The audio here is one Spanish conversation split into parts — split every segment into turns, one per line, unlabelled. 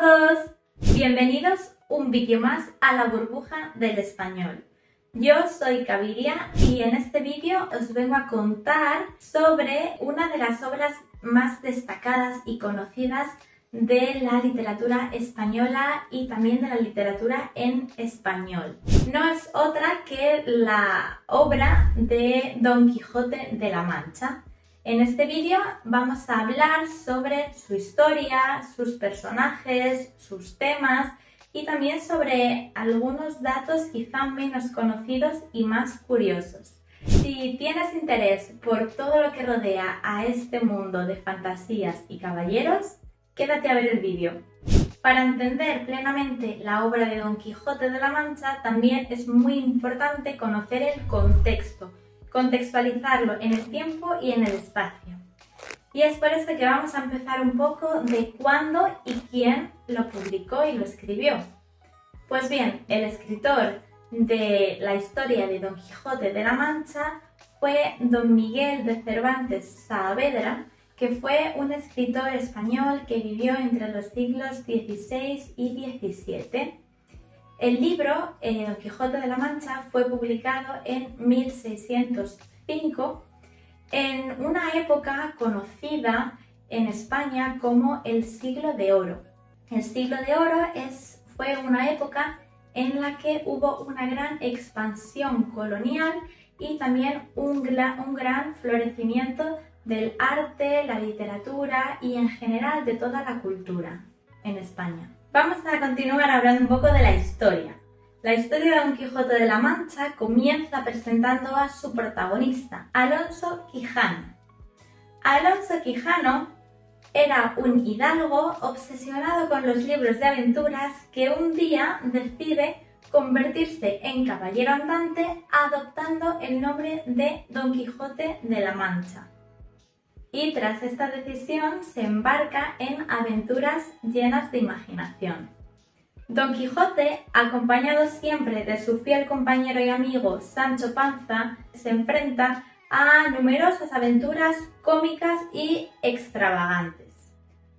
todos! Bienvenidos un vídeo más a la burbuja del español. Yo soy Caviria y en este vídeo os vengo a contar sobre una de las obras más destacadas y conocidas de la literatura española y también de la literatura en español. No es otra que la obra de Don Quijote de la Mancha. En este vídeo vamos a hablar sobre su historia, sus personajes, sus temas y también sobre algunos datos quizá menos conocidos y más curiosos. Si tienes interés por todo lo que rodea a este mundo de fantasías y caballeros, quédate a ver el vídeo. Para entender plenamente la obra de Don Quijote de la Mancha también es muy importante conocer el contexto, contextualizarlo en el tiempo y en el espacio. Y es por eso que vamos a empezar un poco de cuándo y quién lo publicó y lo escribió. Pues bien, el escritor de la historia de Don Quijote de la Mancha fue Don Miguel de Cervantes Saavedra, que fue un escritor español que vivió entre los siglos XVI y XVII el libro eh, Don Quijote de la Mancha fue publicado en 1605 en una época conocida en España como el siglo de oro. El siglo de oro es, fue una época en la que hubo una gran expansión colonial y también un, un gran florecimiento del arte, la literatura y en general de toda la cultura en España. Vamos a continuar hablando un poco de la historia. La historia de Don Quijote de la Mancha comienza presentando a su protagonista, Alonso Quijano. Alonso Quijano era un hidalgo obsesionado con los libros de aventuras que un día decide convertirse en caballero andante adoptando el nombre de Don Quijote de la Mancha y tras esta decisión se embarca en aventuras llenas de imaginación. Don Quijote, acompañado siempre de su fiel compañero y amigo Sancho Panza, se enfrenta a numerosas aventuras cómicas y extravagantes.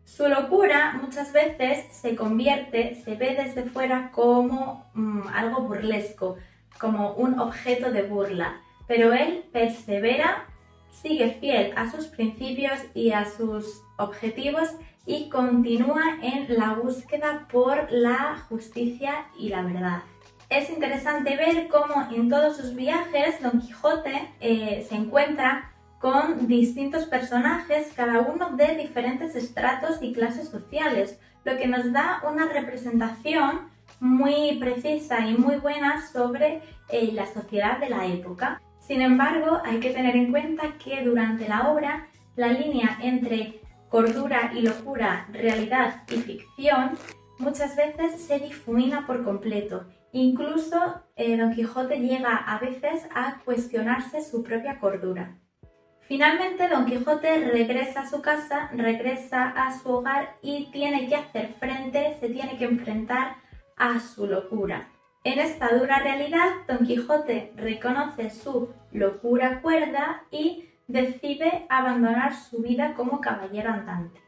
Su locura muchas veces se convierte, se ve desde fuera como mm, algo burlesco, como un objeto de burla, pero él persevera sigue fiel a sus principios y a sus objetivos y continúa en la búsqueda por la justicia y la verdad. Es interesante ver cómo en todos sus viajes Don Quijote eh, se encuentra con distintos personajes, cada uno de diferentes estratos y clases sociales, lo que nos da una representación muy precisa y muy buena sobre eh, la sociedad de la época. Sin embargo, hay que tener en cuenta que durante la obra la línea entre cordura y locura, realidad y ficción muchas veces se difumina por completo. Incluso eh, Don Quijote llega a veces a cuestionarse su propia cordura. Finalmente, Don Quijote regresa a su casa, regresa a su hogar y tiene que hacer frente, se tiene que enfrentar a su locura. En esta dura realidad, Don Quijote reconoce su locura cuerda y decide abandonar su vida como caballero andante.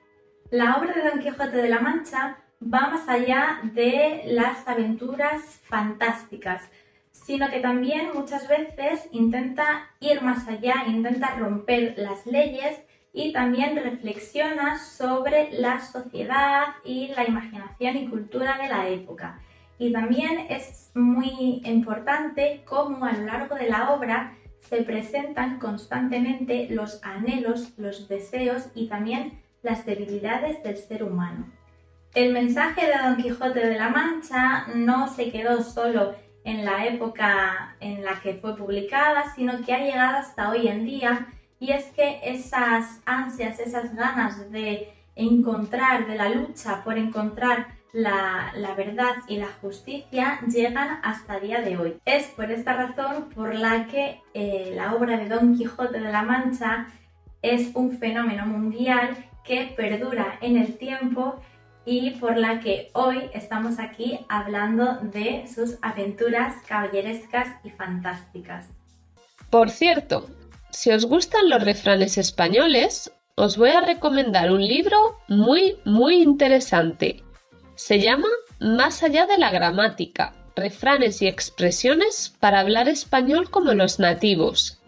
La obra de Don Quijote de la Mancha va más allá de las aventuras fantásticas, sino que también muchas veces intenta ir más allá, intenta romper las leyes y también reflexiona sobre la sociedad y la imaginación y cultura de la época. Y también es muy importante cómo a lo largo de la obra se presentan constantemente los anhelos, los deseos y también las debilidades del ser humano. El mensaje de Don Quijote de la Mancha no se quedó solo en la época en la que fue publicada, sino que ha llegado hasta hoy en día y es que esas ansias, esas ganas de encontrar, de la lucha por encontrar la, verdad y la justicia llegan hasta día de hoy. Es por esta razón por la que eh, la obra de Don Quijote de la Mancha es un fenómeno mundial que perdura en el tiempo y por la que hoy estamos aquí hablando de sus aventuras caballerescas y fantásticas.
Por cierto, si os gustan los refranes españoles, os voy a recomendar un libro muy, muy interesante Se llama Más allá de la gramática, refranes y expresiones para hablar español como los nativos.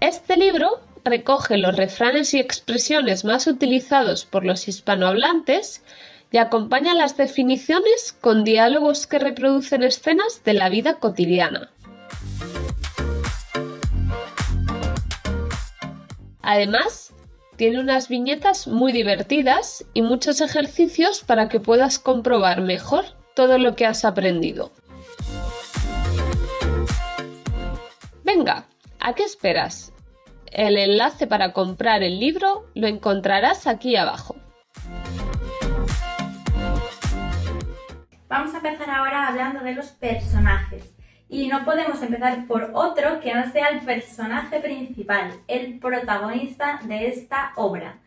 Este libro recoge los refranes y expresiones más utilizados por los hispanohablantes y acompaña las definiciones con diálogos que reproducen escenas de la vida cotidiana. Además, tiene unas viñetas muy divertidas y muchos ejercicios para que puedas comprobar mejor todo lo que has aprendido. Venga, ¿a qué esperas? El enlace para comprar el libro lo encontrarás aquí abajo.
Vamos a empezar ahora hablando de los personajes. Y no podemos empezar por otro que no sea el personaje principal, el protagonista de esta obra.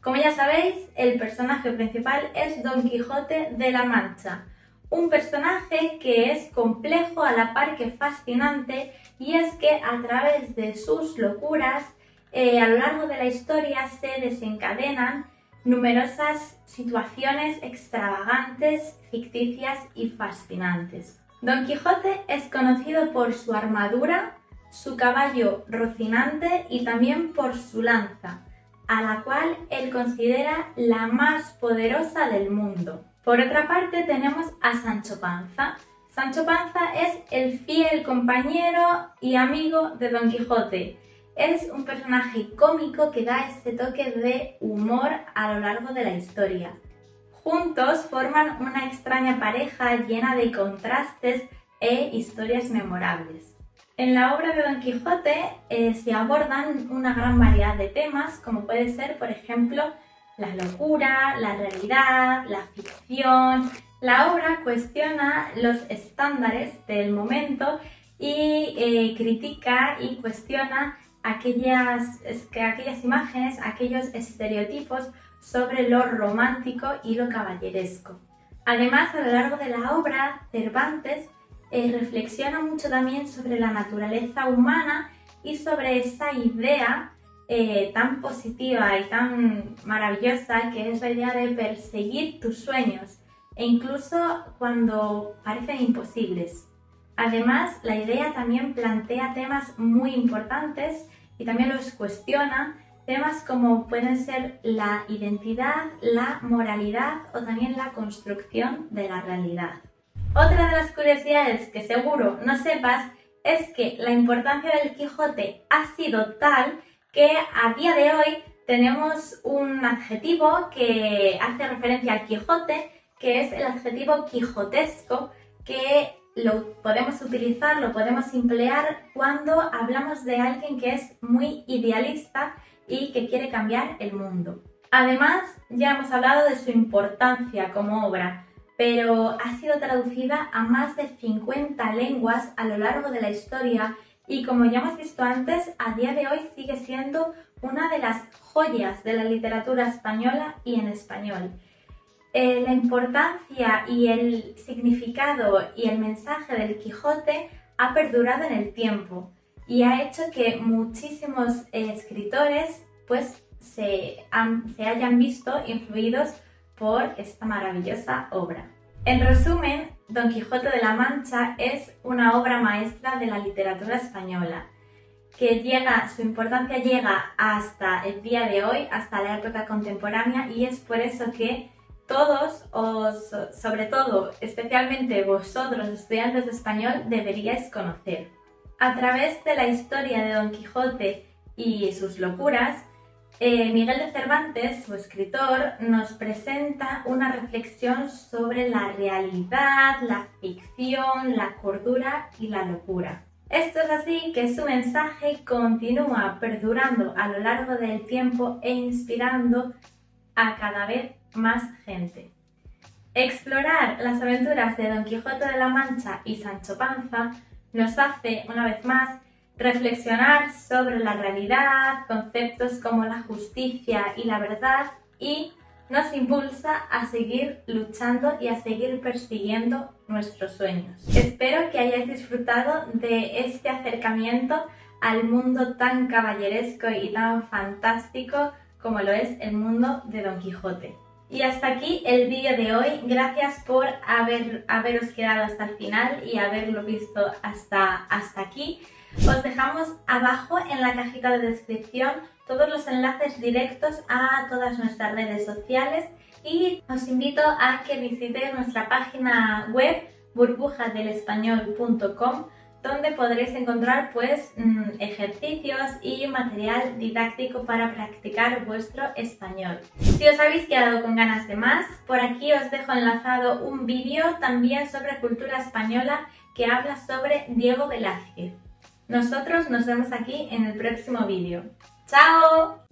Como ya sabéis, el personaje principal es Don Quijote de la Mancha, un personaje que es complejo a la par que fascinante y es que a través de sus locuras eh, a lo largo de la historia se desencadenan numerosas situaciones extravagantes, ficticias y fascinantes. Don Quijote es conocido por su armadura, su caballo rocinante y también por su lanza, a la cual él considera la más poderosa del mundo. Por otra parte tenemos a Sancho Panza. Sancho Panza es el fiel compañero y amigo de Don Quijote. Es un personaje cómico que da este toque de humor a lo largo de la historia. Juntos forman una extraña pareja llena de contrastes e historias memorables. En la obra de Don Quijote eh, se abordan una gran variedad de temas, como puede ser, por ejemplo, la locura, la realidad, la ficción. La obra cuestiona los estándares del momento y eh, critica y cuestiona aquellas, aquellas imágenes, aquellos estereotipos sobre lo romántico y lo caballeresco. Además, a lo largo de la obra, Cervantes eh, reflexiona mucho también sobre la naturaleza humana y sobre esa idea eh, tan positiva y tan maravillosa que es la idea de perseguir tus sueños e incluso cuando parecen imposibles. Además, la idea también plantea temas muy importantes y también los cuestiona Temas como pueden ser la identidad, la moralidad o también la construcción de la realidad. Otra de las curiosidades que seguro no sepas es que la importancia del Quijote ha sido tal que a día de hoy tenemos un adjetivo que hace referencia al Quijote, que es el adjetivo quijotesco, que lo podemos utilizar, lo podemos emplear cuando hablamos de alguien que es muy idealista y que quiere cambiar el mundo. Además, ya hemos hablado de su importancia como obra, pero ha sido traducida a más de 50 lenguas a lo largo de la historia y como ya hemos visto antes, a día de hoy sigue siendo una de las joyas de la literatura española y en español. Eh, la importancia y el significado y el mensaje del Quijote ha perdurado en el tiempo y ha hecho que muchísimos eh, escritores pues se, se hayan visto influidos por esta maravillosa obra. En resumen, Don Quijote de la Mancha es una obra maestra de la literatura española, que llega, su importancia llega hasta el día de hoy, hasta la época contemporánea, y es por eso que todos, o sobre todo, especialmente vosotros, estudiantes de español, deberíais conocer. A través de la historia de Don Quijote y sus locuras, eh, Miguel de Cervantes, su escritor, nos presenta una reflexión sobre la realidad, la ficción, la cordura y la locura. Esto es así que su mensaje continúa perdurando a lo largo del tiempo e inspirando a cada vez más gente. Explorar las aventuras de Don Quijote de la Mancha y Sancho Panza nos hace, una vez más, reflexionar sobre la realidad, conceptos como la justicia y la verdad y nos impulsa a seguir luchando y a seguir persiguiendo nuestros sueños. Espero que hayáis disfrutado de este acercamiento al mundo tan caballeresco y tan fantástico como lo es el mundo de Don Quijote. Y hasta aquí el vídeo de hoy. Gracias por haber, haberos quedado hasta el final y haberlo visto hasta, hasta aquí. Os dejamos abajo en la cajita de descripción todos los enlaces directos a todas nuestras redes sociales y os invito a que visitéis nuestra página web burbujadelespañol.com donde podréis encontrar pues mm, ejercicios y material didáctico para practicar vuestro español. Si os habéis quedado con ganas de más, por aquí os dejo enlazado un vídeo también sobre cultura española que habla sobre Diego Velázquez. Nosotros nos vemos aquí en el próximo vídeo. ¡Chao!